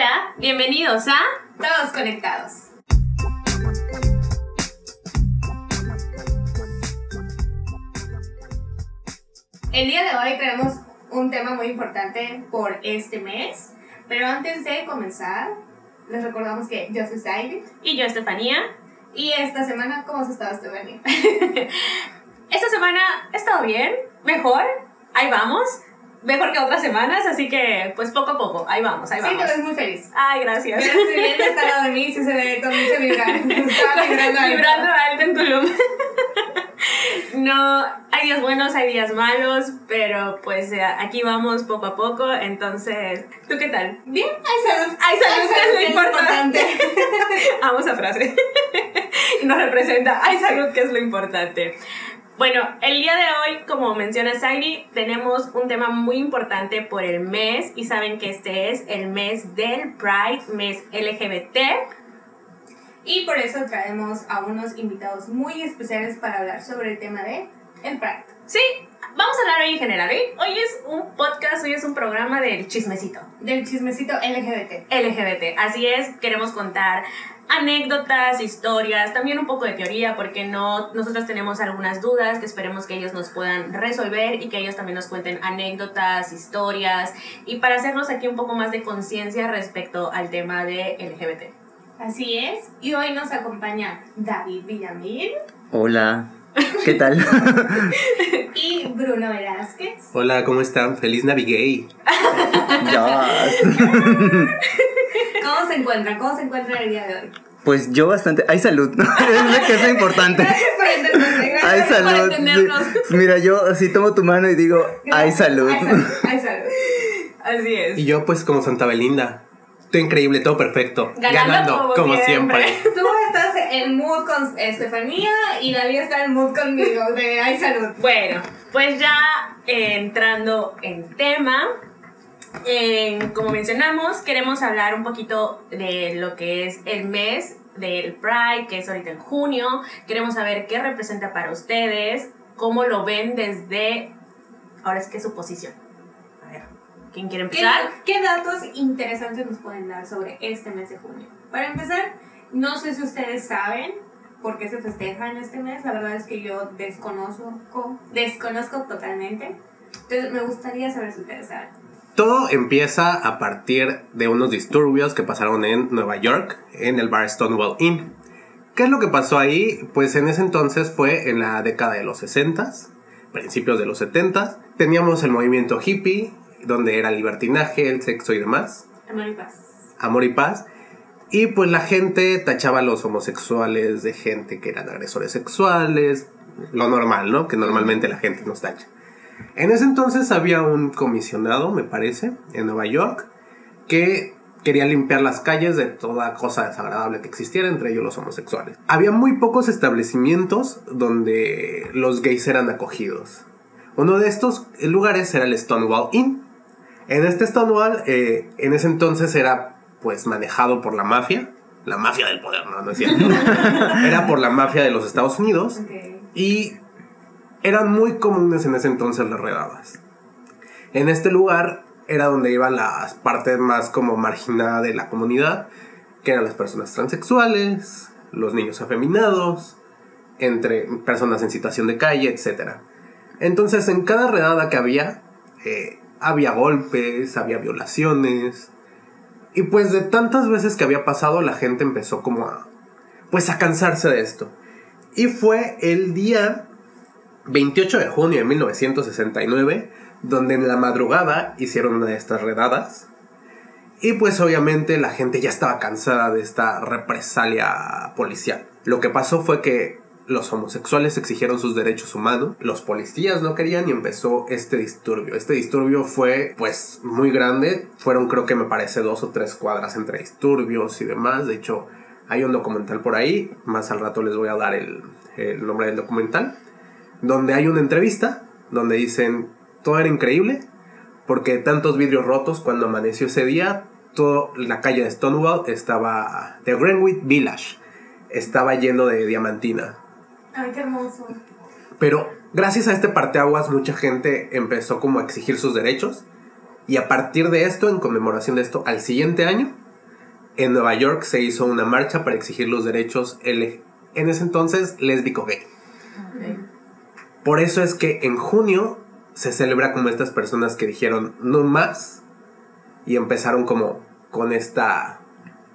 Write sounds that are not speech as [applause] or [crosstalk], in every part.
Hola, bienvenidos a Todos Conectados. El día de hoy traemos un tema muy importante por este mes, pero antes de comenzar, les recordamos que yo soy Saidi y yo Estefanía. Y esta semana, ¿cómo has estado, Estefanía? [laughs] esta semana he estado bien, mejor, ahí vamos mejor que otras semanas, así que pues poco a poco, ahí vamos, ahí vamos. Sí, te ves muy feliz. Ay, gracias. Si bien está al lado de mí, sí se ve con mucho vibrar. Está vibrando alto. Vibrando alto en Tulum. [laughs] No, hay días buenos, hay días malos, pero pues eh, aquí vamos poco a poco, entonces, ¿tú qué tal? Bien, hay salud. Hay salud, que es lo importante. [laughs] Vamos a frase. [laughs] nos representa, hay salud, que es lo importante. Bueno, el día de hoy, como menciona Sairi, tenemos un tema muy importante por el mes y saben que este es el mes del Pride, mes LGBT. Y por eso traemos a unos invitados muy especiales para hablar sobre el tema de el Pride. Sí, vamos a hablar hoy en general. Hoy, hoy es un podcast, hoy es un programa del chismecito. Del chismecito LGBT. LGBT, así es, queremos contar anécdotas, historias, también un poco de teoría, porque no, nosotros tenemos algunas dudas que esperemos que ellos nos puedan resolver y que ellos también nos cuenten anécdotas, historias y para hacernos aquí un poco más de conciencia respecto al tema de LGBT. Así es, y hoy nos acompaña David Villamil. Hola. [laughs] ¿Qué tal? [laughs] y Bruno Velázquez. Hola, ¿cómo están? Feliz Navigay. [laughs] ¿Cómo se encuentran? ¿Cómo se encuentran el día de hoy? Pues yo bastante. Hay salud, es que es lo importante. Gracias por entendernos. Hay salud. Mira, yo así tomo tu mano y digo, hay salud. Hay salud. Hay salud. Así es. Y yo, pues, como Santa Belinda. Todo increíble, todo perfecto. Ganando, como, siempre. Tú estás en mood con Estefanía y David está en mood conmigo de hay salud. Bueno, pues ya eh, entrando en tema, como mencionamos, queremos hablar un poquito de lo que es el mes del Pride, que es ahorita en junio. Queremos saber qué representa para ustedes, cómo lo ven desde, ahora es que su posición. ¿Quién quiere empezar? ¿Qué, ¿Qué datos interesantes nos pueden dar sobre este mes de junio? Para empezar, no sé si ustedes saben por qué se festeja en este mes. La verdad es que yo desconozco, desconozco totalmente. Entonces me gustaría saber si ustedes saben. Todo empieza a partir de unos disturbios que pasaron en Nueva York, en el bar Stonewall Inn. ¿Qué es lo que pasó ahí? Pues en ese entonces fue en la década de los 60, principios de los 70. Teníamos el movimiento hippie, donde era libertinaje, el sexo y demás. Amor y paz. Amor y paz. Y pues la gente tachaba a los homosexuales de gente que eran agresores sexuales, lo normal, ¿no? Que normalmente la gente nos tacha. En ese entonces había un comisionado, me parece, en Nueva York, que quería limpiar las calles de toda cosa desagradable que existiera, entre ellos los homosexuales. Había muy pocos establecimientos donde los gays eran acogidos. Uno de estos lugares era el Stonewall Inn. En este Stonewall, eh, en ese entonces era pues manejado por la mafia, la mafia del poder, no, no es cierto. [laughs] era por la mafia de los Estados Unidos. Y eran muy comunes en ese entonces las redadas. En este lugar era donde iban las partes más como marginadas de la comunidad, que eran las personas transexuales, los niños afeminados, entre personas en situación de calle, etc. Entonces en cada redada que había, eh, había golpes, había violaciones, y pues de tantas veces que había pasado la gente empezó como a, pues a cansarse de esto. Y fue el día 28 de junio de 1969, donde en la madrugada hicieron una de estas redadas. Y pues obviamente la gente ya estaba cansada de esta represalia policial. Lo que pasó fue que los homosexuales exigieron sus derechos humanos, los policías no querían y empezó este disturbio. Este disturbio fue pues muy grande, fueron creo que me parece dos o tres cuadras entre disturbios y demás. De hecho hay un documental por ahí, más al rato les voy a dar el, el nombre del documental donde hay una entrevista donde dicen todo era increíble porque tantos vidrios rotos cuando amaneció ese día, toda la calle de Stonewall estaba de Greenwich Village estaba lleno de diamantina. Ay, qué hermoso. Pero gracias a este parteaguas mucha gente empezó como a exigir sus derechos y a partir de esto, en conmemoración de esto, al siguiente año en Nueva York se hizo una marcha para exigir los derechos L- en ese entonces lésbico gay. Por eso es que en junio se celebra como estas personas que dijeron no más y empezaron como con esta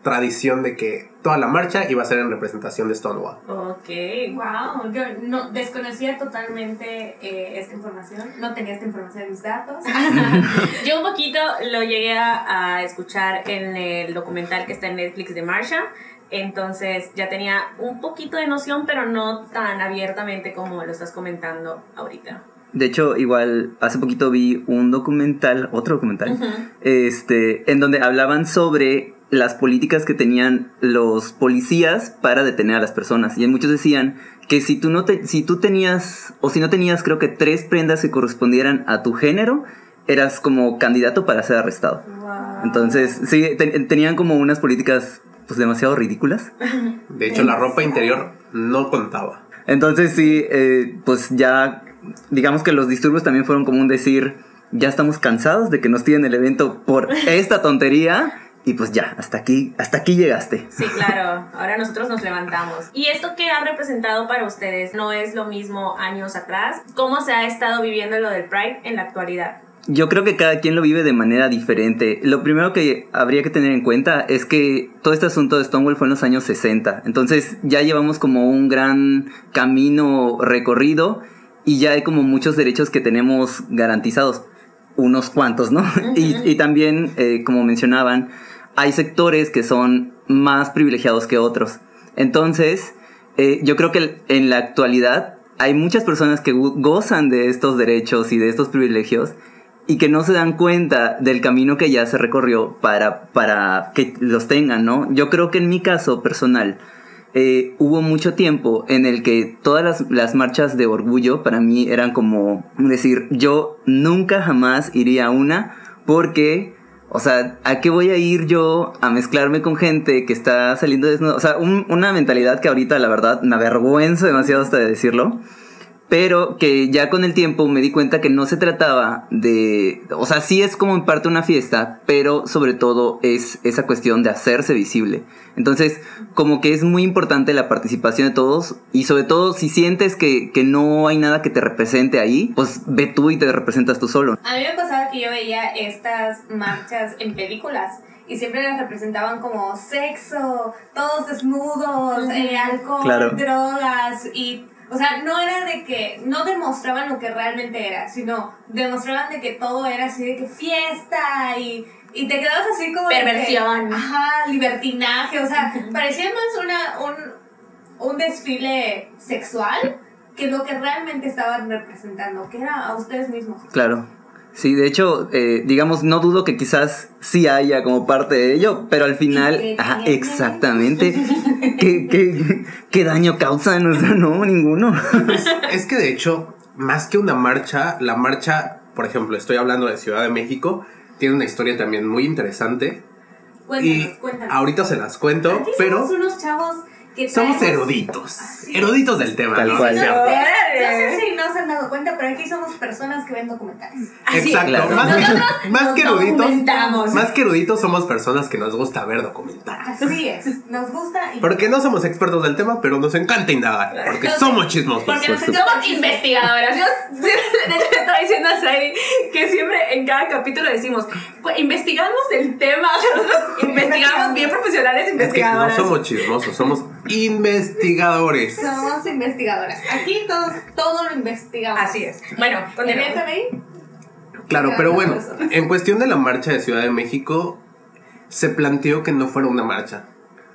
tradición de que toda la marcha iba a ser en representación de Stonewall. Ok. Wow, yo no desconocía totalmente eh, esta información, no tenía esta información en mis datos. [laughs] Yo un poquito lo llegué a, a escuchar en el documental que está en Netflix de Marsha. Entonces ya tenía un poquito de noción, pero no tan abiertamente como lo estás comentando ahorita. De hecho, igual hace poquito vi un documental, otro documental, este, en donde hablaban sobre las políticas que tenían los policías para detener a las personas. Y muchos decían que si tú, no te, si tú tenías, o si no tenías creo que tres prendas que correspondieran a tu género, eras como candidato para ser arrestado. Entonces, sí, te- tenían como unas políticas pues demasiado ridículas. [laughs] De hecho, la ropa interior no contaba. Entonces sí, eh, pues ya, digamos que los disturbios también fueron como un decir, ya estamos cansados de que nos tiren el evento por [laughs] esta tontería y pues ya, hasta aquí, hasta aquí llegaste. Sí, claro. Ahora nosotros nos levantamos. ¿Y esto qué ha representado para ustedes? ¿No es lo mismo años atrás? ¿Cómo se ha estado viviendo lo del Pride en la actualidad? Yo creo que cada quien lo vive de manera diferente. Lo primero que habría que tener en cuenta es que todo este asunto de Stonewall fue en los años 60. Entonces ya llevamos como un gran camino recorrido y ya hay como muchos derechos que tenemos garantizados. Unos cuantos, ¿no? [laughs] y, y también, eh, como mencionaban, hay sectores que son más privilegiados que otros. Entonces, eh, yo creo que en la actualidad hay muchas personas que go- gozan de estos derechos y de estos privilegios y que no se dan cuenta del camino que ya se recorrió para, para que los tengan, ¿no? Yo creo que en mi caso personal eh, hubo mucho tiempo en el que todas las marchas de orgullo para mí eran como decir, yo nunca jamás iría a una porque, o sea, ¿a qué voy a ir yo a mezclarme con gente que está saliendo desnuda? O sea, un- una mentalidad que ahorita la verdad me avergüenzo demasiado hasta de decirlo pero que ya con el tiempo me di cuenta que no se trataba de, o sea, sí es como en parte una fiesta, pero sobre todo es esa cuestión de hacerse visible. Entonces, como que es muy importante la participación de todos y sobre todo si sientes que, que no hay nada que te represente ahí, pues ve tú y te representas tú solo. A mí me pasaba que yo veía estas marchas en películas y siempre las representaban como sexo, todos desnudos, eh, alcohol, Claro. drogas y... O sea, no era de que, no demostraban lo que realmente era, sino demostraban de que todo era así de que fiesta y, y te quedabas así como... de que- Perversión. ajá, libertinaje, o sea, parecía más una, un, un desfile sexual que lo que realmente estaban representando, que era a ustedes mismos. Claro. Sí, de hecho, eh, digamos, no dudo que quizás sí haya como parte de ello, pero al final, qué ajá, exactamente, [laughs] ¿Qué, qué, qué daño causan? O sea, no, ninguno. Es que de hecho, más que una marcha, la marcha, por ejemplo, estoy hablando de Ciudad de México, tiene una historia también muy interesante. Cuéntanos, y cuéntanos. ahorita se las cuento, Aquí pero somos unos chavos somos eruditos. Eruditos del tema, Tal ¿no? cual. No sé si no se han dado cuenta, pero aquí somos personas que ven documentales. Así Exacto. Claro. Más, más nos que eruditos, más que eruditos somos personas que nos gusta ver documentales. Así es, nos gusta y Porque no somos expertos del tema, pero nos encanta indagar. Porque somos chismosos. Porque nos somos investigadoras. Yo siempre- de hecho estaba diciendo a Saidi que siempre en cada capítulo decimos, "Pues, investigamos el tema, [laughs] [laughs] investigamos bien profesionales Es que no somos chismosos, somos investigadores. somos investigadoras. Aquí todos, todo lo investigamos. Así es. Bueno, En continuemos. FBI, Claro, pero bueno, en cuestión de la marcha de Ciudad de México, se planteó que no fuera una marcha.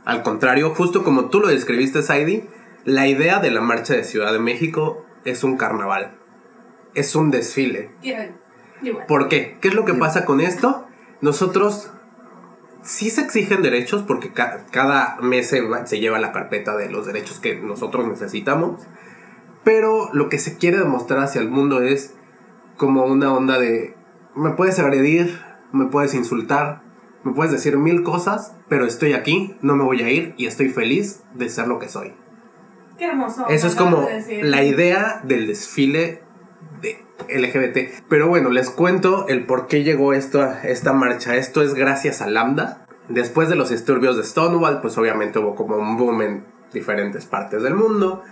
Al contrario, justo como tú lo describiste, Saidi, la idea de la marcha de Ciudad de México es un carnaval. Es un desfile. quiero. Igual. ¿Por qué? ¿Qué es lo que pasa con esto? Nosotros sí se exigen derechos porque ca- cada mes se, va- se lleva la carpeta de los derechos que nosotros necesitamos, pero lo que se quiere demostrar hacia el mundo es como una onda de me puedes agredir, me puedes insultar, me puedes decir mil cosas, pero estoy aquí, no me voy a ir y estoy feliz de ser lo que soy. Qué hermoso. Eso es como de la idea del desfile de LGBT. Pero bueno, les cuento el por qué llegó esto esta marcha. Esto es gracias a Lambda. Después de los disturbios de Stonewall, pues obviamente hubo como un boom en diferentes partes del mundo.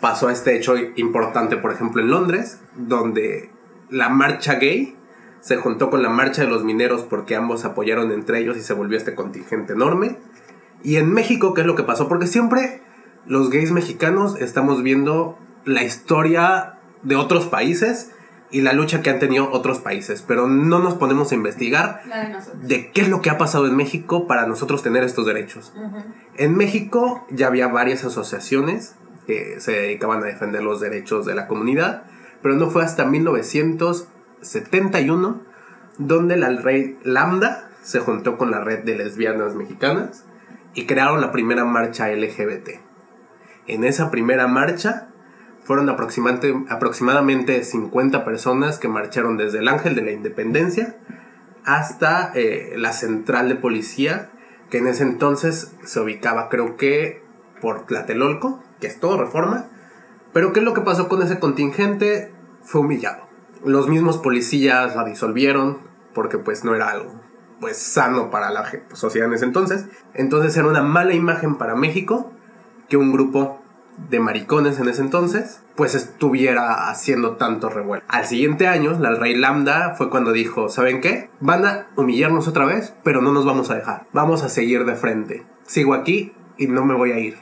Pasó este hecho importante, por ejemplo, en Londres, donde la marcha gay se juntó con la marcha de los mineros porque ambos apoyaron entre ellos y se volvió este contingente enorme. Y en México, ¿qué es lo que pasó? Porque siempre los gays mexicanos estamos viendo la historia de otros países y la lucha que han tenido otros países, pero no nos ponemos a investigar de de qué es lo que ha pasado en México para nosotros tener estos derechos. En México ya había varias asociaciones que se dedicaban a defender los derechos de la comunidad, pero no fue hasta 1971 donde la red Lambda se juntó con la red de lesbianas mexicanas y crearon la primera marcha LGBT. En esa primera marcha fueron aproximadamente 50 personas que marcharon desde el Ángel de la Independencia hasta eh, la central de policía, que en ese entonces se ubicaba creo que por Tlatelolco, que es todo reforma. Pero ¿qué es lo que pasó con ese contingente? Fue humillado. Los mismos policías la disolvieron porque pues no era algo pues sano para la sociedad en ese entonces. Entonces era una mala imagen para México que un grupo de maricones en ese entonces pues estuviera haciendo tanto revuelo. Al siguiente año, la Rey Lambda fue cuando dijo, ¿saben qué? Van a humillarnos otra vez, pero no nos vamos a dejar. Vamos a seguir de frente. Sigo aquí y no me voy a ir.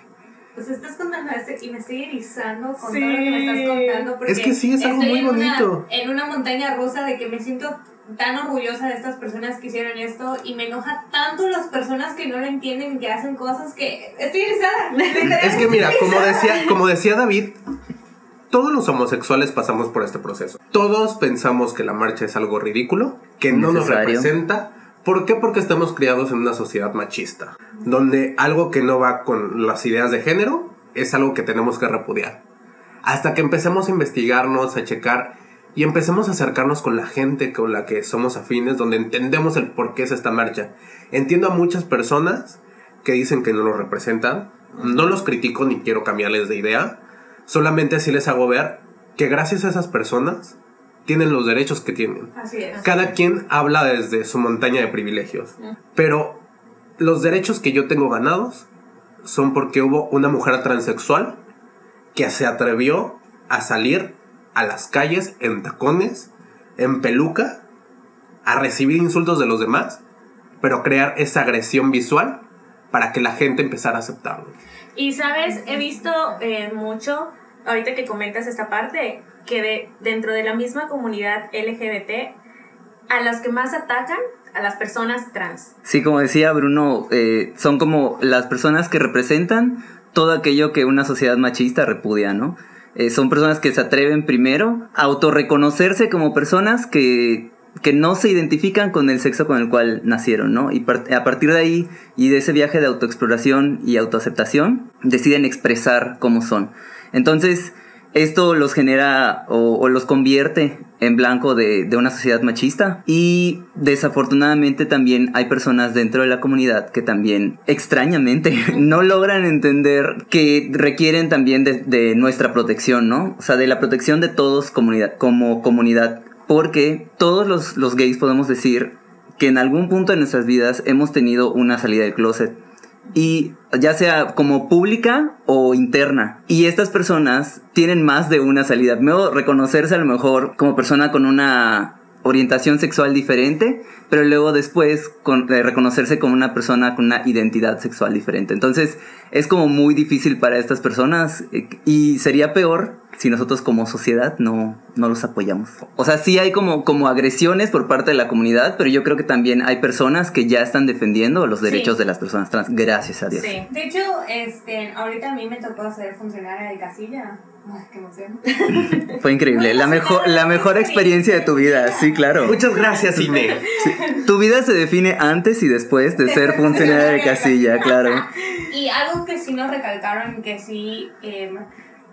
Pues estás contando esto y me estoy erizando con Sí. todo lo que me estás contando. Porque Es que sí, es algo muy una- bonito. en una montaña rusa de que me siento tan orgullosa de estas personas que hicieron esto y me enoja tanto las personas que no lo entienden y que hacen cosas que estoy erizada. [laughs] Es que mira, como decía, como decía David, todos los homosexuales pasamos por este proceso. Todos pensamos que la marcha es algo ridículo, que no nos representa. ¿Por qué? Porque estamos criados en una sociedad machista, donde algo que no va con las ideas de género es algo que tenemos que repudiar. Hasta que empecemos a investigarnos, a checar y empecemos a acercarnos con la gente con la que somos afines, donde entendemos el por qué es esta marcha. Entiendo a muchas personas que dicen que no los representan. No los critico ni quiero cambiarles de idea. Solamente así les hago ver que gracias a esas personas tienen los derechos que tienen. Así es. Cada quien habla desde su montaña de privilegios. Pero los derechos que yo tengo ganados son porque hubo una mujer transexual que se atrevió a salir a las calles en tacones, en peluca, a recibir insultos de los demás, pero crear esa agresión visual para que la gente empezara a aceptarlo. Y sabes, he visto eh, mucho, ahorita que comentas esta parte, que de, dentro de la misma comunidad LGBT, a las que más atacan, a las personas trans. Sí, como decía Bruno, eh, son como las personas que representan todo aquello que una sociedad machista repudia, ¿no? Eh, son personas que se atreven primero a autorreconocerse como personas que, que no se identifican con el sexo con el cual nacieron, ¿no? Y a partir de ahí y de ese viaje de autoexploración y autoaceptación, deciden expresar cómo son. Entonces, esto los genera o, los convierte en blanco de, una sociedad machista y desafortunadamente también hay personas dentro de la comunidad que también extrañamente [laughs] no logran entender que requieren también de, nuestra protección, ¿no? O sea, de la protección de todos como comunidad, porque todos los, los gays podemos decir que en algún punto de nuestras vidas hemos tenido una salida del closet y ya sea como pública o interna. Y estas personas tienen más de una salida. Primero, reconocerse a lo mejor como persona con una orientación sexual diferente, pero luego después con, eh, reconocerse como una persona con una identidad sexual diferente. Entonces es como muy difícil para estas personas eh, y sería peor si nosotros como sociedad no, no los apoyamos. O sea, sí hay como, como agresiones por parte de la comunidad, pero yo creo que también hay personas que ya están defendiendo los Sí. derechos de las personas trans. Gracias a Dios. Sí. De hecho, este, ahorita a mí me tocó ser funcionaria de casilla. Ay, qué emoción. Fue increíble. La mejor, la mejor experiencia de tu vida, sí, claro. Muchas gracias, Ine. Tu vida se define antes y después de ser funcionaria de casilla, claro. Y algo que sí nos recalcaron y que sí eh,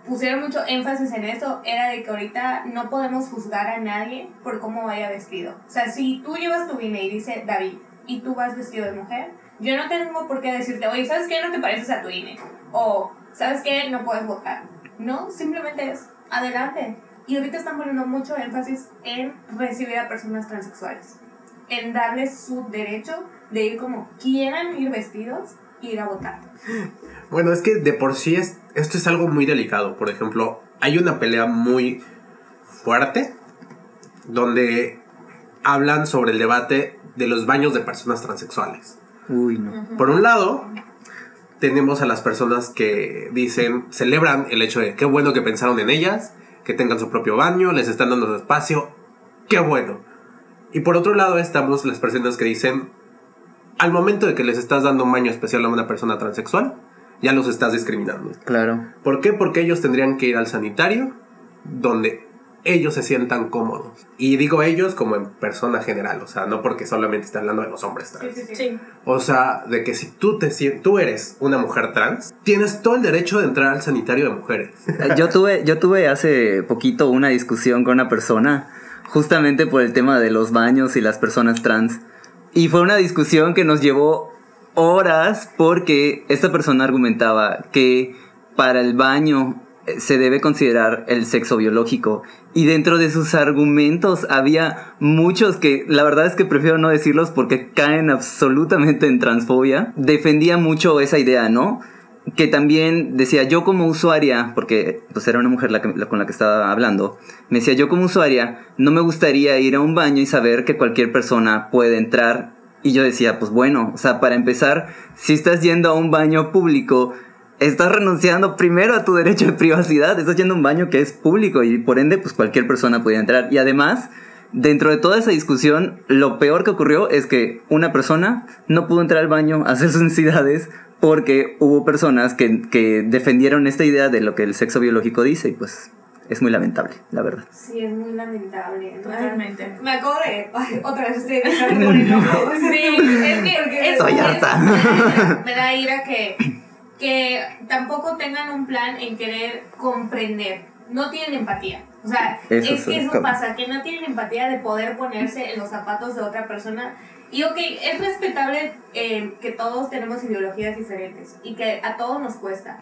pusieron mucho énfasis en esto era de que ahorita no podemos juzgar a nadie por cómo vaya vestido. O sea, si tú llevas tu INE y dice David y tú vas vestido de mujer, yo no tengo por qué decirte, oye, ¿sabes qué? No te pareces a tu INE. O, ¿sabes qué? No puedes votar. No, simplemente es adelante. Y ahorita están poniendo mucho énfasis en recibir a personas transexuales, en darles su derecho de ir como quieran ir vestidos, ir a votar. Bueno, es que de por sí es, esto es algo muy delicado. Por ejemplo, hay una pelea muy fuerte donde hablan sobre el debate de los baños de personas transexuales. Uy, no. Por un lado, tenemos a las personas que dicen, celebran el hecho de qué bueno que pensaron en ellas, que tengan su propio baño, les están dando su espacio, qué bueno. Y por otro lado estamos las personas que dicen, al momento de que les estás dando un baño especial a una persona transexual, ya los estás discriminando. Claro. ¿Por qué? Porque ellos tendrían que ir al sanitario donde ellos se sientan cómodos. Y digo ellos como en persona general, o sea, no porque solamente esté hablando de los hombres trans. Sí, sí, sí. Sí. O sea, de que si tú, te, tú eres una mujer trans, tienes todo el derecho de entrar al sanitario de mujeres. Eh, Yo tuve, yo tuve hace poquito una discusión con una persona justamente por el tema de los baños y las personas trans. Y fue una discusión que nos llevó horas porque esta persona argumentaba que para el baño se debe considerar el sexo biológico. Y dentro de sus argumentos había muchos que la verdad es que prefiero no decirlos porque caen absolutamente en transfobia. Defendía mucho esa idea, ¿no? que también decía yo como usuaria, porque pues era una mujer la que- con la que estaba hablando, me decía yo como usuaria no me gustaría ir a un baño y saber que cualquier persona puede entrar. Y yo decía, pues bueno, o sea, para empezar, si estás yendo a un baño público, estás renunciando primero a tu derecho de privacidad, estás yendo a un baño que es público y por ende pues cualquier persona podía entrar. Y además, dentro de toda esa discusión, lo peor que ocurrió es que una persona no pudo entrar al baño a hacer sus necesidades porque hubo personas que, que defendieron esta idea de lo que el sexo biológico dice y pues es muy lamentable, la verdad. Sí, es muy lamentable. Totalmente. Me acabo de. Ay, otra vez estoy. [laughs] [laughs] Sí, es que es- harta. [laughs] Me da ira que, que tampoco tengan un plan en querer comprender. No tienen empatía. O sea, Eso es que eso pasa, que no tienen empatía de poder ponerse en los zapatos de otra persona. Y ok, es respetable eh, que todos tenemos ideologías diferentes y que a todos nos cuesta.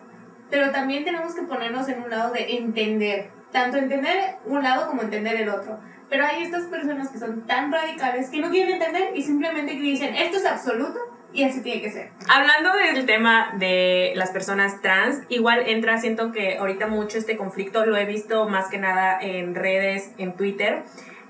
Pero también tenemos que ponernos en un lado de entender. Tanto entender un lado como entender el otro. Pero hay estas personas que son tan radicales que no quieren entender y simplemente dicen, esto es absoluto y así tiene que ser. Hablando del tema de las personas trans, igual entra, siento que ahorita mucho este conflicto lo he visto más que nada en redes, en Twitter,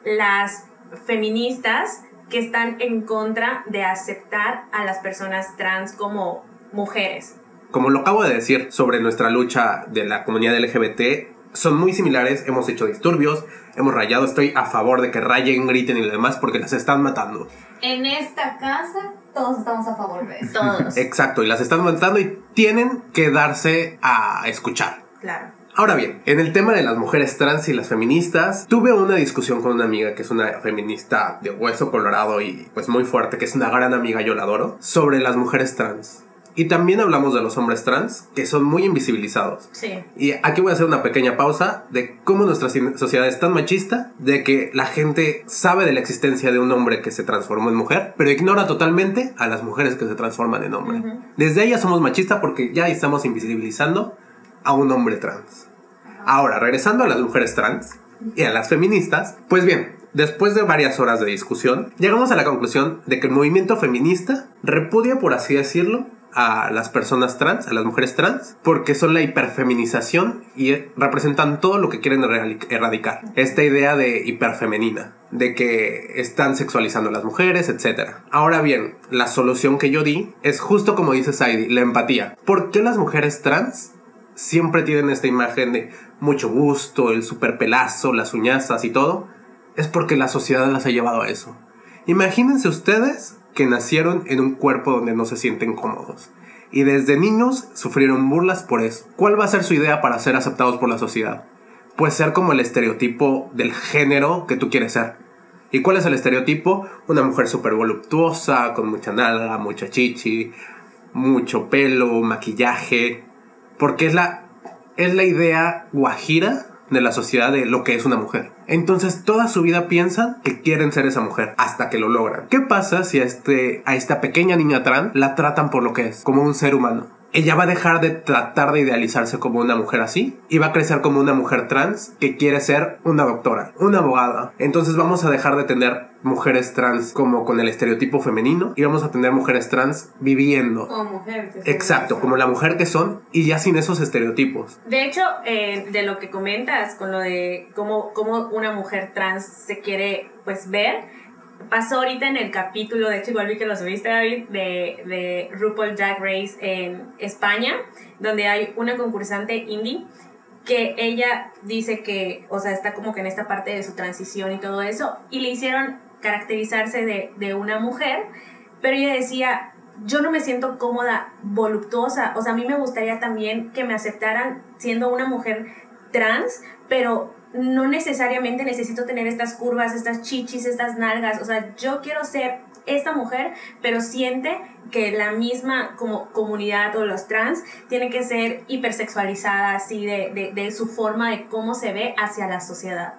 las feministas que están en contra de aceptar a las personas trans como mujeres. Como lo acabo de decir sobre nuestra lucha de la comunidad LGBT, son muy similares, hemos hecho disturbios, hemos rayado, estoy a favor de que rayen, griten y lo demás porque las están matando. En esta casa todos estamos a favor de eso. Todos. [laughs] Exacto, y las están matando y tienen que darse a escuchar. claro. Ahora bien, en el tema de las mujeres trans y las feministas, tuve una discusión con una amiga que es una feminista de hueso colorado y pues muy fuerte, que es una gran amiga, yo la adoro, sobre las mujeres trans. Y también hablamos de los hombres trans, que son muy invisibilizados. Sí. Y aquí voy a hacer una pequeña pausa de cómo nuestra ci- sociedad es tan machista, de que la gente sabe de la existencia de un hombre que se transformó en mujer, pero ignora totalmente a las mujeres que se transforman en hombre. Ujú. Desde ahí ya somos machistas porque ya estamos invisibilizando a un hombre trans. Ahora, regresando a las mujeres trans y a las feministas, pues bien, después de varias horas de discusión, llegamos a la conclusión de que el movimiento feminista repudia, por así decirlo, a las personas trans, a las mujeres trans, porque son la hiperfeminización y representan todo lo que quieren erradi- erradicar. Esta idea de hiperfemenina, de que están sexualizando a las mujeres, etc. Ahora bien, la solución que yo di es justo como dice Saidi, la empatía. ¿Por qué las mujeres trans siempre tienen esta imagen de mucho gusto, el super pelazo, las uñazas y todo, es porque la sociedad las ha llevado a eso. Imagínense ustedes que nacieron en un cuerpo donde no se sienten cómodos y desde niños sufrieron burlas por eso. ¿Cuál va a ser su idea para ser aceptados por la sociedad? Pues ser como el estereotipo del género que tú quieres ser. ¿Y cuál es el estereotipo? Una mujer súper voluptuosa, con mucha nalga, mucha chichi, mucho pelo, maquillaje, porque es la, es la idea guajira de la sociedad de lo que es una mujer. Entonces toda su vida piensan que quieren ser esa mujer hasta que lo logran. ¿Qué pasa si a, este, a esta pequeña niña trans la tratan por lo que es, como un ser humano? Ella va a dejar de tratar de idealizarse como una mujer así y va a crecer como una mujer trans que quiere ser una doctora, una abogada. Entonces vamos a dejar de tener mujeres trans como con el estereotipo femenino y vamos a tener mujeres trans viviendo. Como mujer. que Exacto, como la mujer que son y ya sin esos estereotipos. De hecho, eh, de lo que comentas con lo de cómo, cómo una mujer trans se quiere pues ver, pasó ahorita en el capítulo, de hecho igual vi que lo subiste David, de, de RuPaul Drag Race en España, donde hay una concursante indie que ella dice que, o sea, está como que en esta parte de su transición y todo eso, y le hicieron caracterizarse de, de una mujer, pero ella decía, yo no me siento cómoda, voluptuosa, o sea, a mí me gustaría también que me aceptaran siendo una mujer trans, pero no necesariamente necesito tener estas curvas, estas chichis, estas nalgas, o sea, yo quiero ser esta mujer, pero siente que la misma como comunidad o los trans tiene que ser hipersexualizada así de, de, de su forma de cómo se ve hacia la sociedad.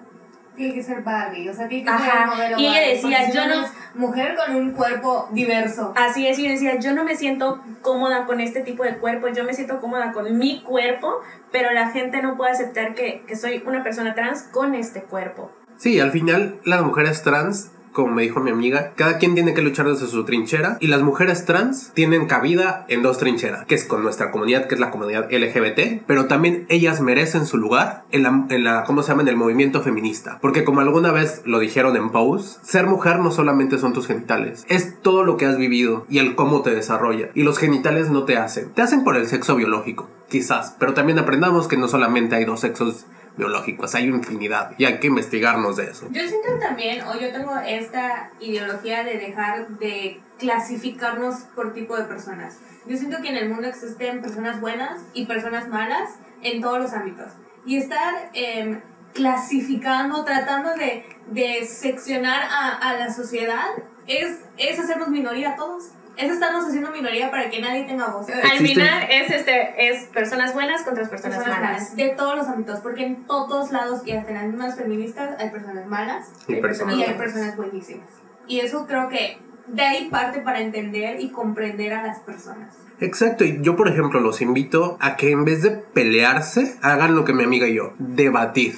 Tiene que ser Barbie, o sea, tiene que Ajá, ser el modelo y ella Barbie, decía, yo no- mujer con un cuerpo diverso. Así es, y yo decía, yo no me siento cómoda con este tipo de cuerpo, yo me siento cómoda con mi cuerpo, pero la gente no puede aceptar que, que soy una persona trans con este cuerpo. Sí, al final las mujeres trans, como me dijo mi amiga, cada quien tiene que luchar desde su trinchera y las mujeres trans tienen cabida en dos trincheras, que es con nuestra comunidad, que es la comunidad LGBT, pero también ellas merecen su lugar en la, en la ¿cómo se llama? En el movimiento feminista. Porque como alguna vez lo dijeron en Pose, ser mujer no solamente son tus genitales, es todo lo que has vivido y el cómo te desarrolla. Y los genitales no te hacen, te hacen por el sexo biológico, quizás, pero también aprendamos que no solamente hay dos sexos biológicos, hay infinidad y hay que investigarnos de eso. Yo siento también, o yo tengo esta ideología de dejar de clasificarnos por tipo de personas. Yo siento que en el mundo existen personas buenas y personas malas en todos los ámbitos. Y estar em, clasificando, tratando de, de seccionar a, a la sociedad, es, es hacernos minoría todos. Es estarnos haciendo minoría para que nadie tenga voz. Al Existe- final es, este, es personas buenas contra personas, Personas malas. malas, de todos los ámbitos, porque en todos lados y hasta en las mismas feministas hay personas malas Y personas y hay personas buenísimas. Y eso creo que de ahí parte para entender y comprender a las personas. Exacto, y yo por ejemplo los invito a que en vez de pelearse, hagan lo que mi amiga y yo, debatir.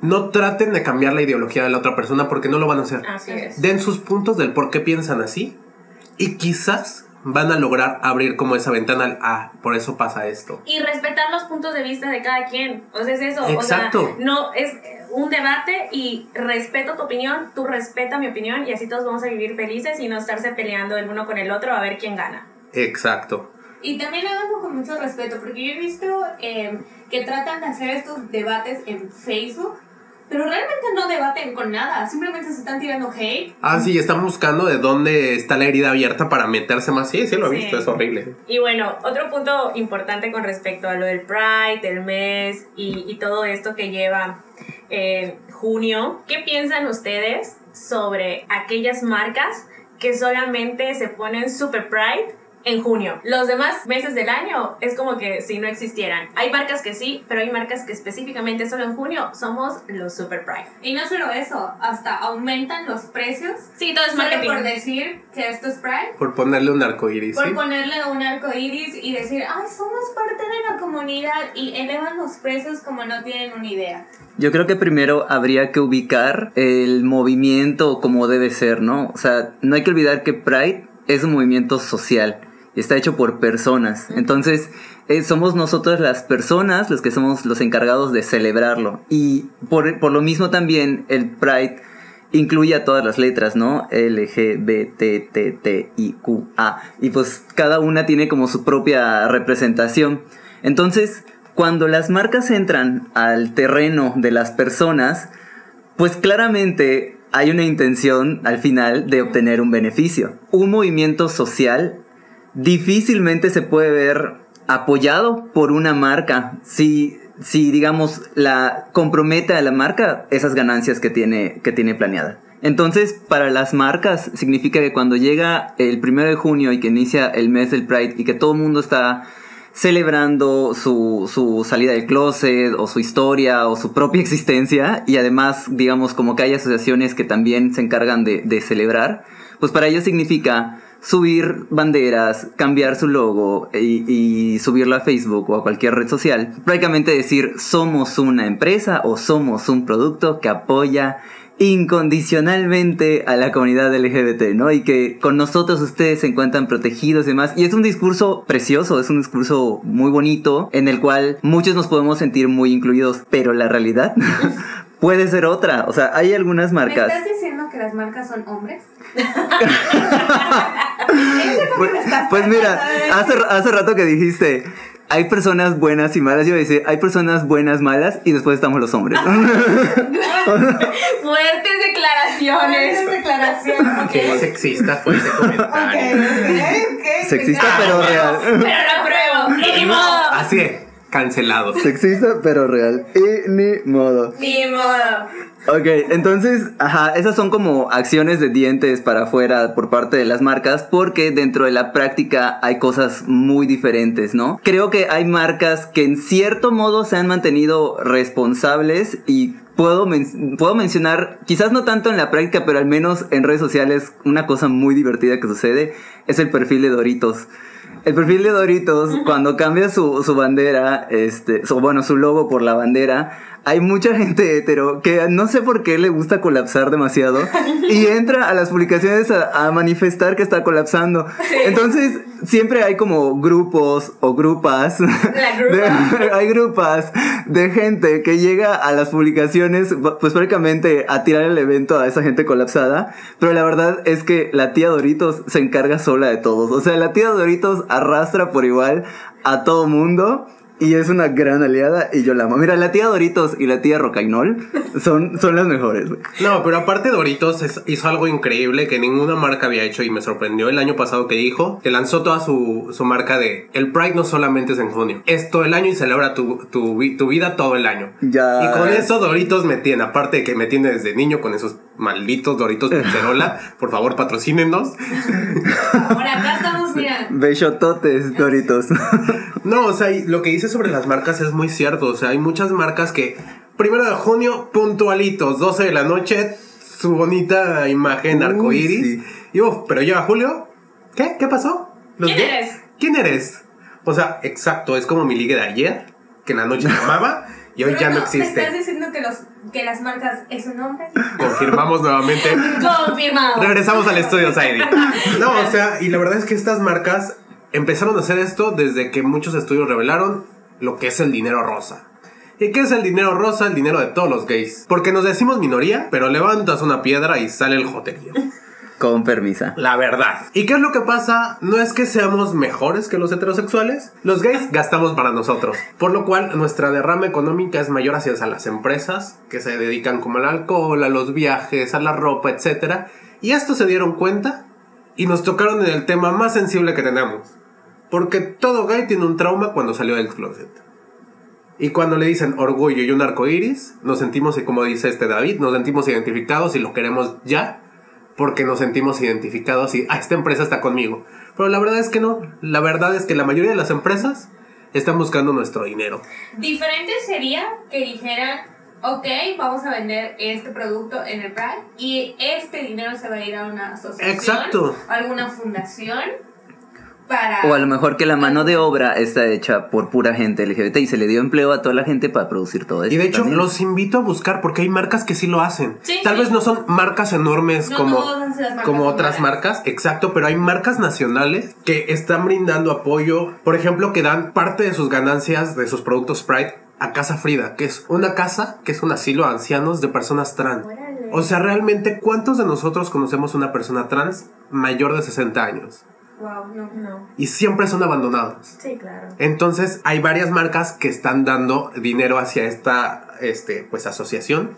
No traten de cambiar la ideología de la otra persona porque no lo van a hacer. Así es. Den sus puntos del por qué piensan así y quizás van a lograr abrir como esa ventana al, ah, por eso pasa esto. Y respetar los puntos de vista de cada quien. O sea, es eso. Exacto. O sea, no es eh, un debate y respeto tu opinión, tú respeta mi opinión y así todos vamos a vivir felices y no estarse peleando el uno con el otro a ver quién gana. Exacto. Y también háganlo con mucho respeto, porque yo he visto eh, que tratan de hacer estos debates en Facebook, pero realmente no debaten con nada, simplemente se están tirando hate. Ah, sí, están buscando de dónde está la herida abierta para meterse más. Sí, sí lo he Sí. visto, es horrible. Y bueno, otro punto importante con respecto a lo del Pride, el mes y, y todo esto que lleva eh, junio, ¿qué piensan ustedes sobre aquellas marcas que solamente se ponen Super Pride? En junio. Los demás meses del año es como que si no existieran. Hay marcas que sí, pero hay marcas que específicamente solo en junio somos los Super Pride. Y no solo eso, hasta aumentan los precios. Sí, todo es Solo marketing. por decir que esto es Pride, Por ponerle un arco iris. por ¿sí? ponerle un arco iris y decir, ay, somos parte de la comunidad y elevan los precios como no tienen una idea. Yo creo que primero habría que ubicar el movimiento como debe ser, ¿no? O sea, no hay que olvidar que Pride es un movimiento social está hecho por personas. Entonces, eh, somos nosotros las personas los que somos los encargados de celebrarlo. Y por, por lo mismo también el Pride incluye a todas las letras, ¿no? L, G, B, T, T, T, I, Q, A. Y pues cada una tiene como su propia representación. Entonces, cuando las marcas entran al terreno de las personas, pues claramente hay una intención al final de obtener un beneficio. Un movimiento social difícilmente se puede ver apoyado por una marca si, si digamos, la compromete a la marca esas ganancias que tiene, que tiene planeada. Entonces, para las marcas significa que cuando llega el primero de junio y que inicia el mes del Pride y que todo el mundo está celebrando su, su salida del closet o su historia o su propia [laughs] existencia y además digamos como que hay asociaciones que también se encargan de, de celebrar, pues para ellos significa subir banderas, cambiar su logo y, y subirlo a Facebook o a cualquier red social. Prácticamente decir somos una empresa o somos un producto que apoya incondicionalmente a la comunidad LGBT, ¿no? Y que con nosotros ustedes se encuentran protegidos y demás. Y es un discurso precioso, es un discurso muy bonito en el cual muchos nos podemos sentir muy incluidos, pero la realidad [laughs] puede ser otra. O sea, hay algunas ¿Me marcas. estás diciendo que las marcas son hombres? [laughs] Pues, mira, hace, hace rato que dijiste, hay personas buenas y malas, yo iba a decir, hay personas buenas, malas, y después estamos los hombres. [laughs] Fuertes declaraciones. declaración. Qué sexista fue ese comentario. Sexista pero real. Pero lo apruebo. Modo. Así es, cancelado. Sexista pero real. Y ni modo. Ni modo. Ok, entonces, ajá, esas son como acciones de dientes para afuera por parte de las marcas porque dentro de la práctica hay cosas muy diferentes, ¿no? Creo que hay marcas que en cierto modo se han mantenido responsables y puedo, men- puedo mencionar, quizás no tanto en la práctica, pero al menos en redes sociales, una cosa muy divertida que sucede es el perfil de Doritos. El perfil de Doritos, cuando cambia su, su bandera, este, su, bueno, su logo por la bandera, hay mucha gente hetero que no sé por qué le gusta colapsar demasiado y [laughs] entra a las publicaciones a, a manifestar que está colapsando. Entonces, siempre hay como grupos o grupas. La grupa. de- [laughs] hay grupas de gente que llega a las publicaciones, pues prácticamente a tirar el evento a esa gente colapsada. Pero la verdad es que la tía Doritos se encarga sola de todos. O sea, la tía Doritos arrastra por igual a todo mundo. Y es una gran aliada y yo la amo. Mira, la tía Doritos y la tía Rocainol son, son las mejores. güey. No, pero aparte Doritos es- hizo algo increíble que ninguna marca había hecho y me sorprendió el año pasado que dijo que lanzó toda su, su marca de el Pride no solamente es en junio, es todo el año y celebra tu, tu, tu vida todo el año. Ya. Y con eso Doritos me tiene, aparte de que me tiene desde niño con esos malditos Doritos Pizzerola, [laughs] por favor patrocínenos. Ahora acá estamos, mira. Bellototes, Doritos. [laughs] No, o sea, lo que dice sobre las marcas es muy cierto. O sea, hay muchas marcas que, primero de junio, puntualitos, 12 de la noche, su bonita imagen arcoíris. sí. Y uf, pero llega julio, ¿qué? ¿Qué pasó? ¿Los ¿Quién qué? eres? ¿Quién eres? O sea, exacto, es como mi liga de ayer, que en la noche me [laughs] amaba y hoy Pero ya no ¿Me estás existe. diciendo que, los, que las marcas es un hombre? Confirmamos nuevamente. [laughs] Confirmado. Regresamos al estudio Saidi. [laughs] No, o sea, y la verdad es que estas marcas empezaron a hacer esto desde que muchos estudios revelaron lo que es el dinero rosa. ¿Y qué es el dinero rosa? El dinero de todos los gays. Porque nos decimos minoría, pero levantas una piedra y sale el joterío. Con permisa. La verdad. ¿Y qué es lo que pasa? No es que seamos mejores que los heterosexuales. Los gays gastamos para nosotros. Por lo cual nuestra derrama económica es mayor hacia las empresas que se dedican como al alcohol, a los viajes, a la ropa, etc. Y esto se dieron cuenta y nos tocaron en el tema más sensible que tenemos. Porque todo gay tiene un trauma cuando salió del closet. Y cuando le dicen orgullo y un arco iris, nos sentimos, como dice este David, nos sentimos identificados y lo queremos ya porque nos sentimos identificados y ah, esta empresa está conmigo. Pero la verdad es que no. La verdad es que la mayoría de las empresas están buscando nuestro dinero. Diferente sería que dijeran, ok, vamos a vender este producto en el Pride y este dinero se va a ir a una asociación. Exacto. A alguna fundación para... O a lo mejor que la mano de obra está hecha por pura gente LGBT y se le dio empleo a toda la gente para producir todo esto. Y de hecho, también. los invito a buscar porque hay marcas que sí lo hacen. Sí, Tal sí. vez no son marcas enormes No como, marcas como otras marcas, exacto, pero hay marcas nacionales que están brindando apoyo, por ejemplo, que dan parte de sus ganancias de sus productos Pride a Casa Frida, que es una casa, que es un asilo a ancianos de personas trans. Órale. O sea, realmente, ¿cuántos de nosotros conocemos una persona trans mayor de 60 años? Wow, no. No. Y siempre son abandonados. Sí, claro. Entonces, hay varias marcas que están dando dinero hacia esta este, pues, asociación.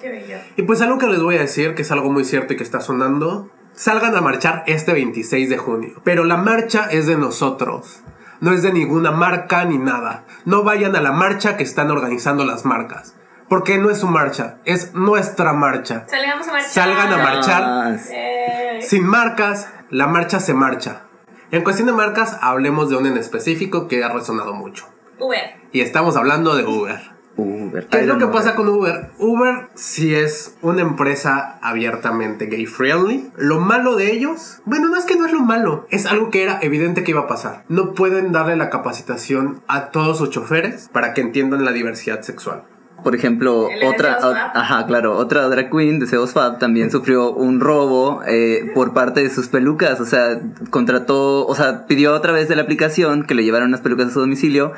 Qué bello. Y pues algo que les voy a decir, que es algo muy cierto y que está sonando, salgan a marchar este 26 de junio. Pero la marcha es de nosotros. No es de ninguna marca ni nada. No vayan a la marcha que están organizando las marcas. Porque no es su marcha, es nuestra marcha. Salgamos a marchar. Salgan a marchar. Eh, Sin marcas, la marcha se marcha. En cuestión de marcas, hablemos de una en específico que ha resonado mucho. Uber. Y estamos hablando de Uber. Uber. ¿Qué es lo que Uber. pasa con Uber? Uber sí es una empresa abiertamente gay friendly. Lo malo de ellos, bueno, no es que no es lo malo, es algo que era evidente que iba a pasar. No pueden darle la capacitación a todos sus choferes para que entiendan la diversidad sexual. Por ejemplo, otra, ajá, claro, otra drag queen de Seos Fab también sufrió un robo eh, por parte de sus pelucas, o sea, contrató, o sea, pidió otra vez de la aplicación que le llevaran unas pelucas a su domicilio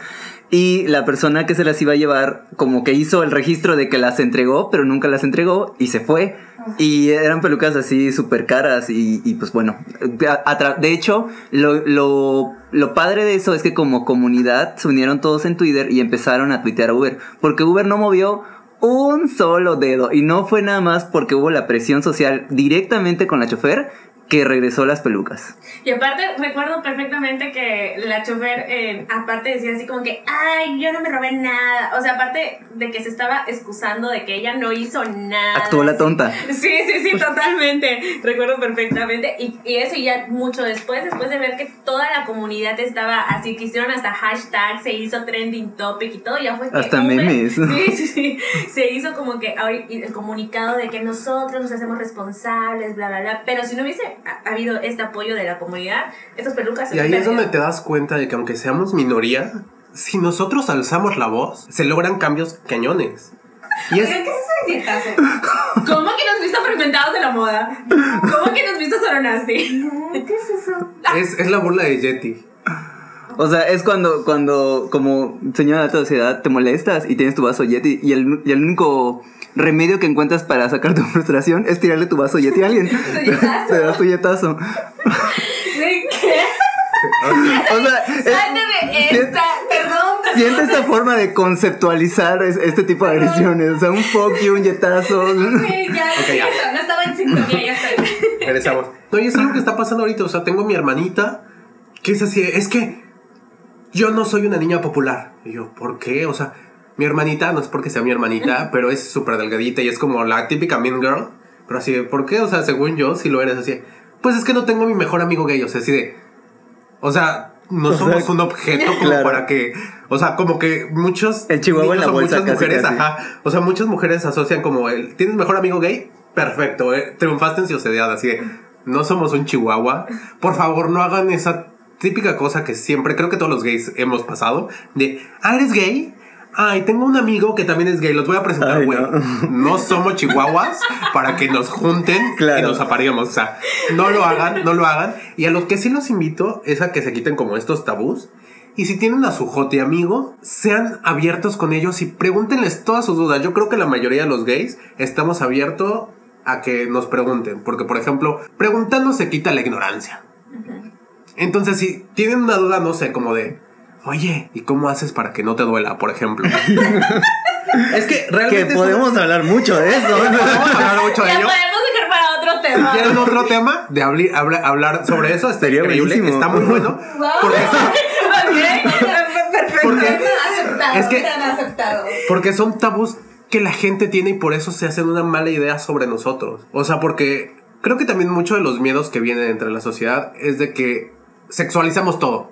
y la persona que se las iba a llevar como que hizo el registro de que las entregó, pero nunca las entregó y se fue. Y eran pelucas así súper caras y, y, pues bueno, de hecho, lo, lo, lo padre de eso es que como comunidad se unieron todos en Twitter y empezaron a tuitear a Uber, porque Uber no movió un solo dedo y no fue nada más porque hubo la presión social directamente con la chofer que regresó las pelucas. Y aparte, recuerdo perfectamente que la chofer, eh, aparte decía así como que, ay, yo no me robé nada. O sea, aparte de que se estaba excusando de que ella no hizo nada. Actuó la tonta. Sí, sí, sí, totalmente. Recuerdo perfectamente. Y, y eso ya mucho después, después de ver que toda la comunidad estaba así, que hicieron hasta hashtag, se hizo trending topic y todo, ya fue Hasta memes. [laughs] Sí, sí, sí. Se hizo como que el comunicado de que nosotros nos hacemos responsables, bla, bla, bla. Pero si no hubiese ha- habido este apoyo de la comunidad, estas pelucas Y ahí es donde te das cuenta de que aunque seamos minoría, si nosotros alzamos la voz, se logran cambios cañones. Y es, Oigan, ¿Qué es ese dietazo? ¿Cómo que nos visto fragmentados de la moda? ¿Cómo que nos visto Soronasti? ¿Qué es eso? es, es la burla de Yeti. O sea, es cuando, cuando como señora de alta sociedad te molestas y tienes tu vaso Yeti y el, y el único remedio que encuentras para sacar tu [laughs] frustración es tirarle tu vaso Yeti a alguien. [laughs] Te das tu yetazo. [laughs] ¿De qué? O sea, es- de esta, perdón. siente esta forma de conceptualizar es- este tipo de agresiones. O sea, un fuck you, un yetazo. Ok, ya, Ok, ya. no estaba en sintonía, ya estoy. Regresamos. No, y es algo que está pasando ahorita. O sea, tengo mi hermanita que es así. Es que yo no soy una niña popular. Y yo, ¿por qué? O sea, mi hermanita, no es porque sea mi hermanita, pero es súper delgadita y es como la típica mean girl. Pero así de, ¿por qué? O sea, según yo, si lo eres así. de, Pues es que no tengo a mi mejor amigo gay. O sea, así de. O sea, no O sea, somos un objeto como claro. para que. O sea, como que muchos. El chihuahua en la bolsa Muchas casi, mujeres, casi. ajá. O sea, muchas mujeres asocian como el. ¿Tienes mejor amigo gay? Perfecto, eh, triunfaste en sociedad. Así de. No somos un chihuahua. Por favor, no hagan esa típica cosa que siempre creo que todos los gays hemos pasado. De. Ah, eres gay. Ay, tengo un amigo que también es gay, los voy a presentar, güey. no. No. somos chihuahuas para que nos junten y nos apareemos. O sea, no lo hagan, no lo hagan. Y a los que sí los invito es a que se quiten como estos tabús. Y si tienen a su jote amigo, sean abiertos con ellos y pregúntenles todas sus dudas. Yo creo que la mayoría de los gays estamos abiertos a que nos pregunten. Porque, por ejemplo, preguntando se quita la ignorancia. Entonces, si tienen una duda, no sé, como de, oye, ¿y cómo haces para que no te duela, por ejemplo? [laughs] es que Que realmente... es una- podemos hablar mucho de eso. Podemos [laughs] hablar mucho de Ya ello. podemos dejar para otro Si tema. quieren otro tema de hablar, hablar, hablar sobre eso, está Sería increíble, buenísimo. está muy bueno. Porque, [laughs] Perfecto. porque, aceptado, Es que- tan aceptado. porque son tabús que la gente tiene y por eso se hacen una mala idea sobre nosotros. O sea, porque creo que también mucho de los miedos que vienen entre la sociedad es de que sexualizamos todo.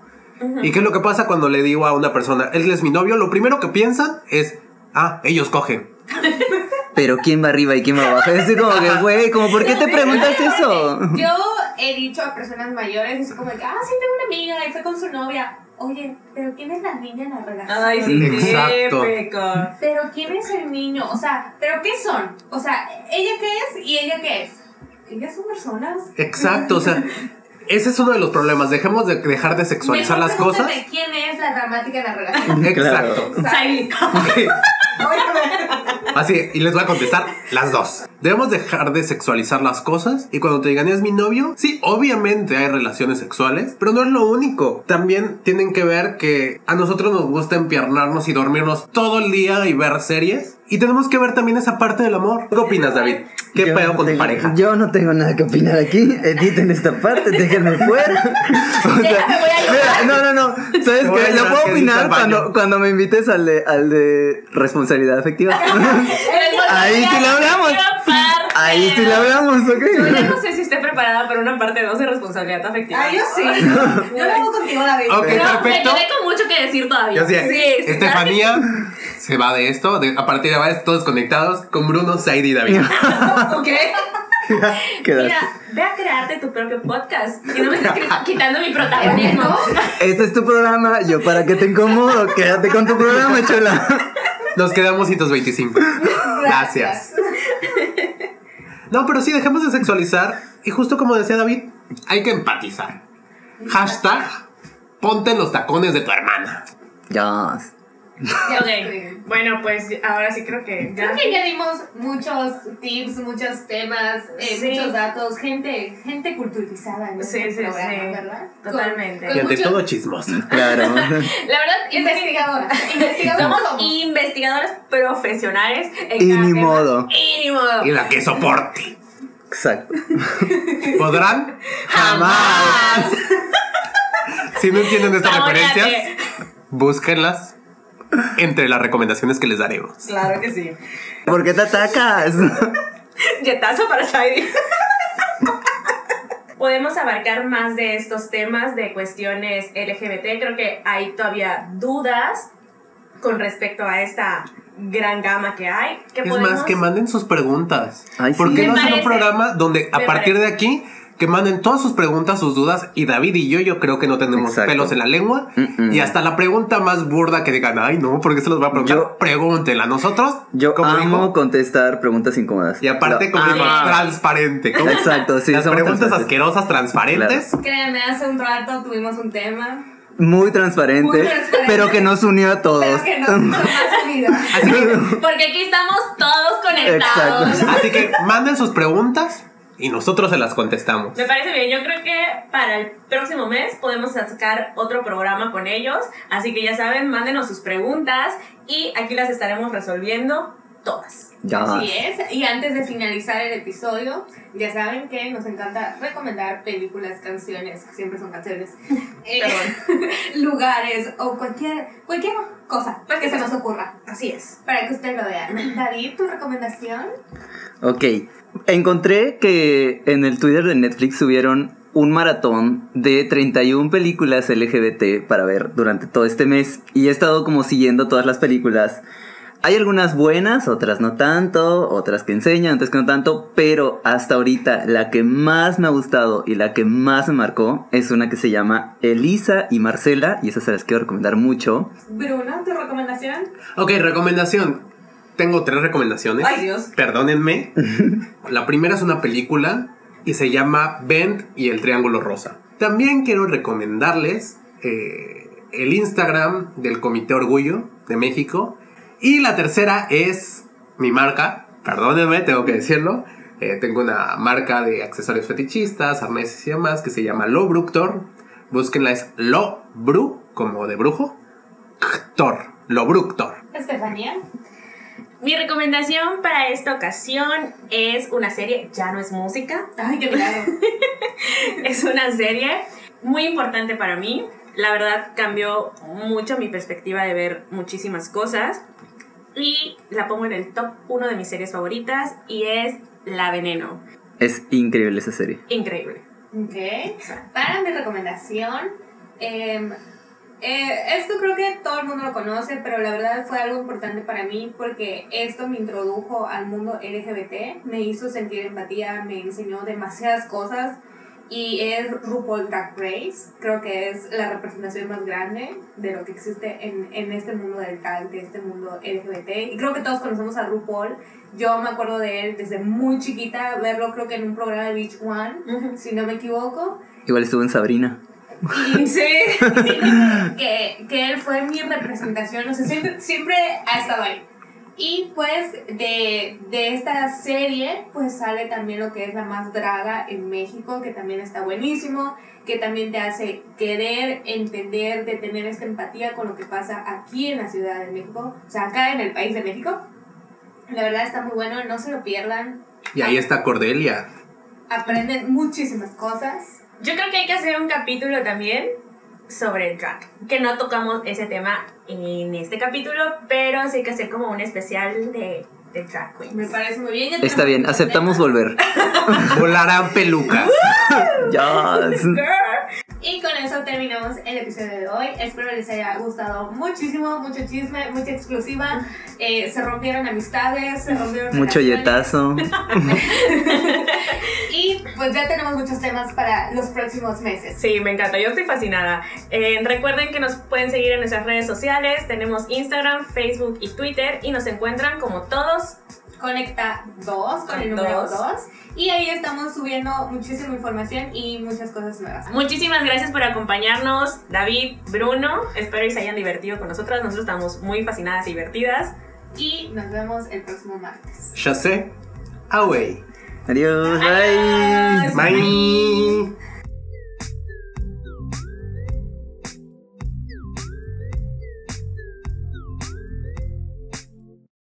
¿Y qué es lo que pasa cuando le digo a una persona, él es mi novio? Lo primero que piensan es, ah, ellos cogen. [laughs] Pero ¿quién va arriba y quién va abajo? Es así como que, güey, como, ¿por qué te preguntas eso? Yo [laughs] he dicho a personas mayores, así como que, ah, sí, tengo una amiga y fue con su novia. Oye, pero ¿quién es la niña en la relación? Ay, sí, Exacto. qué peco. Pero ¿quién es el niño? O sea, ¿pero qué son? O sea, ¿ella qué es y ella qué es? Ellas son personas. Exacto, o sea, [laughs] ese es uno de los problemas. Dejemos de dejar de sexualizar Mejor las cosas. pregúntate ¿Quién es la dramática en la relación? [laughs] Exacto. Siley. [laughs] Así, y les voy a contestar las dos. Debemos dejar de sexualizar las cosas y cuando te digan es mi novio, sí, obviamente hay relaciones sexuales, pero no es lo único. También tienen que ver que a nosotros nos gusta empiernarnos y dormirnos todo el día y ver series. Y tenemos que ver también esa parte del amor. ¿Qué opinas, David? ¿Qué Yo pedo no con tu tengo- pareja? Yo no tengo nada que opinar aquí. Editen esta parte, déjenme fuera. [laughs] O sea, Déjame, voy a llorar. mira, no, no, no. ¿Sabes qué? Yo llorar puedo opinar cuando, cuando me invites al de, al de responsabilidad afectiva. [laughs] [laughs] Ahí sí lo hablamos. Ahí sí le hablamos, Yo ya ¿ok? no sé si esté preparada para una parte 2 de responsabilidad afectiva. Ah, yo sí. [laughs] Yo lo hago contigo, David. Ok, No, perfecto. me quedé con mucho que decir todavía. Yo sí, sí, sí, Estefanía, se va de esto. de- a partir de ahora, todos conectados con Bruno, Said y David. [laughs] ¿Ok? [laughs] Mira, ve a crearte tu propio podcast y no me estés cri- quitando mi protagonismo. Este es tu programa, yo para que te incomodo, quédate con tu programa, chula. Nos quedamos 125. Gracias. No, pero sí, dejemos de sexualizar. Y justo como decía David, hay que empatizar. Hashtag, ponte en los tacones de tu hermana. Ya. [laughs] Ok, bueno, pues ahora sí creo que ya. Creo que ya dimos muchos tips, muchos temas, eh, Sí. muchos datos, gente, gente culturizada en Sí, este sí, programa, sí. ¿verdad? Totalmente. Con- Y con ante mucho- todo chismoso. [laughs] Claro. La verdad, [laughs] Investigadora. Investigadora somos investigadores profesionales. en Y cada ni tema. modo. Y ni modo. Y la que soporte. Exacto. ¿Podrán? Jamás. Si no entienden estas referencias, búsquenlas entre las recomendaciones que les daremos. Claro que sí. ¿Por qué te atacas? [laughs] Yetazo para Saidi. Podemos abarcar más de estos temas de cuestiones LGBT. Creo que hay todavía dudas con respecto a esta gran gama que hay. Que Es podemos... más, que manden sus preguntas. Ay, ¿Por sí. qué Me no hacer un programa donde a Me partir parece. de aquí que manden todas sus preguntas, sus dudas y David y yo yo creo que no tenemos Exacto. pelos en la lengua y hasta la pregunta más burda que digan, ay no, ¿por qué se los va a preguntar? Yo- Pregúntenla. Nosotros, Yo como amo contestar preguntas incómodas. y aparte como amo. transparente. ¿cómo? Exacto, sí, Las preguntas asquerosas, transparentes. Créanme, hace un rato tuvimos un tema, Muy transparente, Muy transparente. pero que nos unió a todos. pero que no nos ha salido. Así que, Porque aquí estamos todos conectados. Exacto. así que manden sus preguntas y nosotros se las contestamos. Me parece bien, yo creo que para el próximo mes podemos sacar otro programa con ellos, así que ya saben, mándenos sus preguntas y aquí las estaremos resolviendo todas. Ya. Así es. Y antes de finalizar el episodio, ya saben que nos encanta recomendar películas, canciones, que siempre son canciones, [laughs] eh, [laughs] lugares o cualquier, cualquier cosa que se nos ocurra Así es. para que usted lo vea. David, ¿tu recomendación? Ok. Encontré que en el Twitter de Netflix subieron un maratón de 31 películas LGBT para ver durante todo este mes y he estado como siguiendo todas las películas. Hay algunas buenas, otras no tanto, otras que enseñan, otras que no tanto, pero hasta ahorita la que más me ha gustado y la que más me marcó es una que se llama Elisa y Marcela y esa se las quiero recomendar mucho. Bruno, ¿tu recomendación? Ok, recomendación. Tengo tres recomendaciones. Ay, Dios. Perdónenme. [laughs] La primera es una película y se llama Bent y el Triángulo Rosa. También quiero recomendarles eh, el Instagram del Comité Orgullo de México. Y la tercera es mi marca. Perdónenme, tengo que decirlo. Eh, tengo una marca de accesorios fetichistas, arneses y demás que se llama Lo Bructor. Búsquenla, es Lo Bru, como de brujo. Ctor, Lo Bructor. Estefanía. Mi recomendación para esta ocasión es una serie, ya no es música, Ay, qué milagro. [laughs] es una serie muy importante para mí. La verdad cambió mucho mi perspectiva de ver muchísimas cosas y la pongo en el top 1 de mis series favoritas y es La Veneno. Es increíble esa serie. Increíble. Ok. Para mi recomendación, em, eh, esto creo que todo el mundo lo conoce, pero la verdad fue algo importante para mí porque esto me introdujo al mundo LGBT, me hizo sentir empatía, me enseñó demasiadas cosas y es RuPaul Drag Race. Creo que es la representación más grande de lo que existe en, en este mundo del drag, de este mundo LGBT. Y creo que todos conocemos a RuPaul. Yo me acuerdo de él desde muy chiquita, verlo creo que en un programa de Beach One, si no me equivoco. Igual estuvo en Sabrina. Y [laughs] sí, que, que él fue mi representación, o sea, siempre, siempre ha estado ahí. Y pues de, de esta serie, pues sale también lo que es la más draga en México, que también está buenísimo, que también te hace querer, entender, de tener esta empatía con lo que pasa aquí en la Ciudad de México, o sea, acá en el país de México. La verdad está muy bueno, no se lo pierdan, Y ahí está Cordelia. aprenden muchísimas cosas. Yo creo que hay que hacer un capítulo también sobre drag, que no tocamos ese tema en este capítulo, pero sí hay que hacer como un especial de, de drag queens. Me parece muy bien. Está bien, aceptamos volver. [laughs] Volarán pelucas. [laughs] Yes. Girl. Y con eso terminamos el episodio de hoy. Espero les haya gustado muchísimo, mucho chisme, mucha exclusiva. Eh, se rompieron amistades, se rompieron Mucho yetazo. [laughs] Y pues ya tenemos muchos temas para los próximos meses. Sí, me encanta, yo estoy fascinada. Eh, recuerden que nos pueden seguir en nuestras redes sociales, tenemos Instagram, Facebook y Twitter y nos encuentran como todos. Conecta 2 con el número dos. 2. Y ahí estamos subiendo muchísima información y muchas cosas nuevas. Muchísimas gracias por acompañarnos, David, Bruno. Espero que se hayan divertido con nosotras. Nosotros estamos muy fascinadas y divertidas. Y nos vemos el próximo martes. Ya sé. Away. Adiós, bye. Adiós. Bye.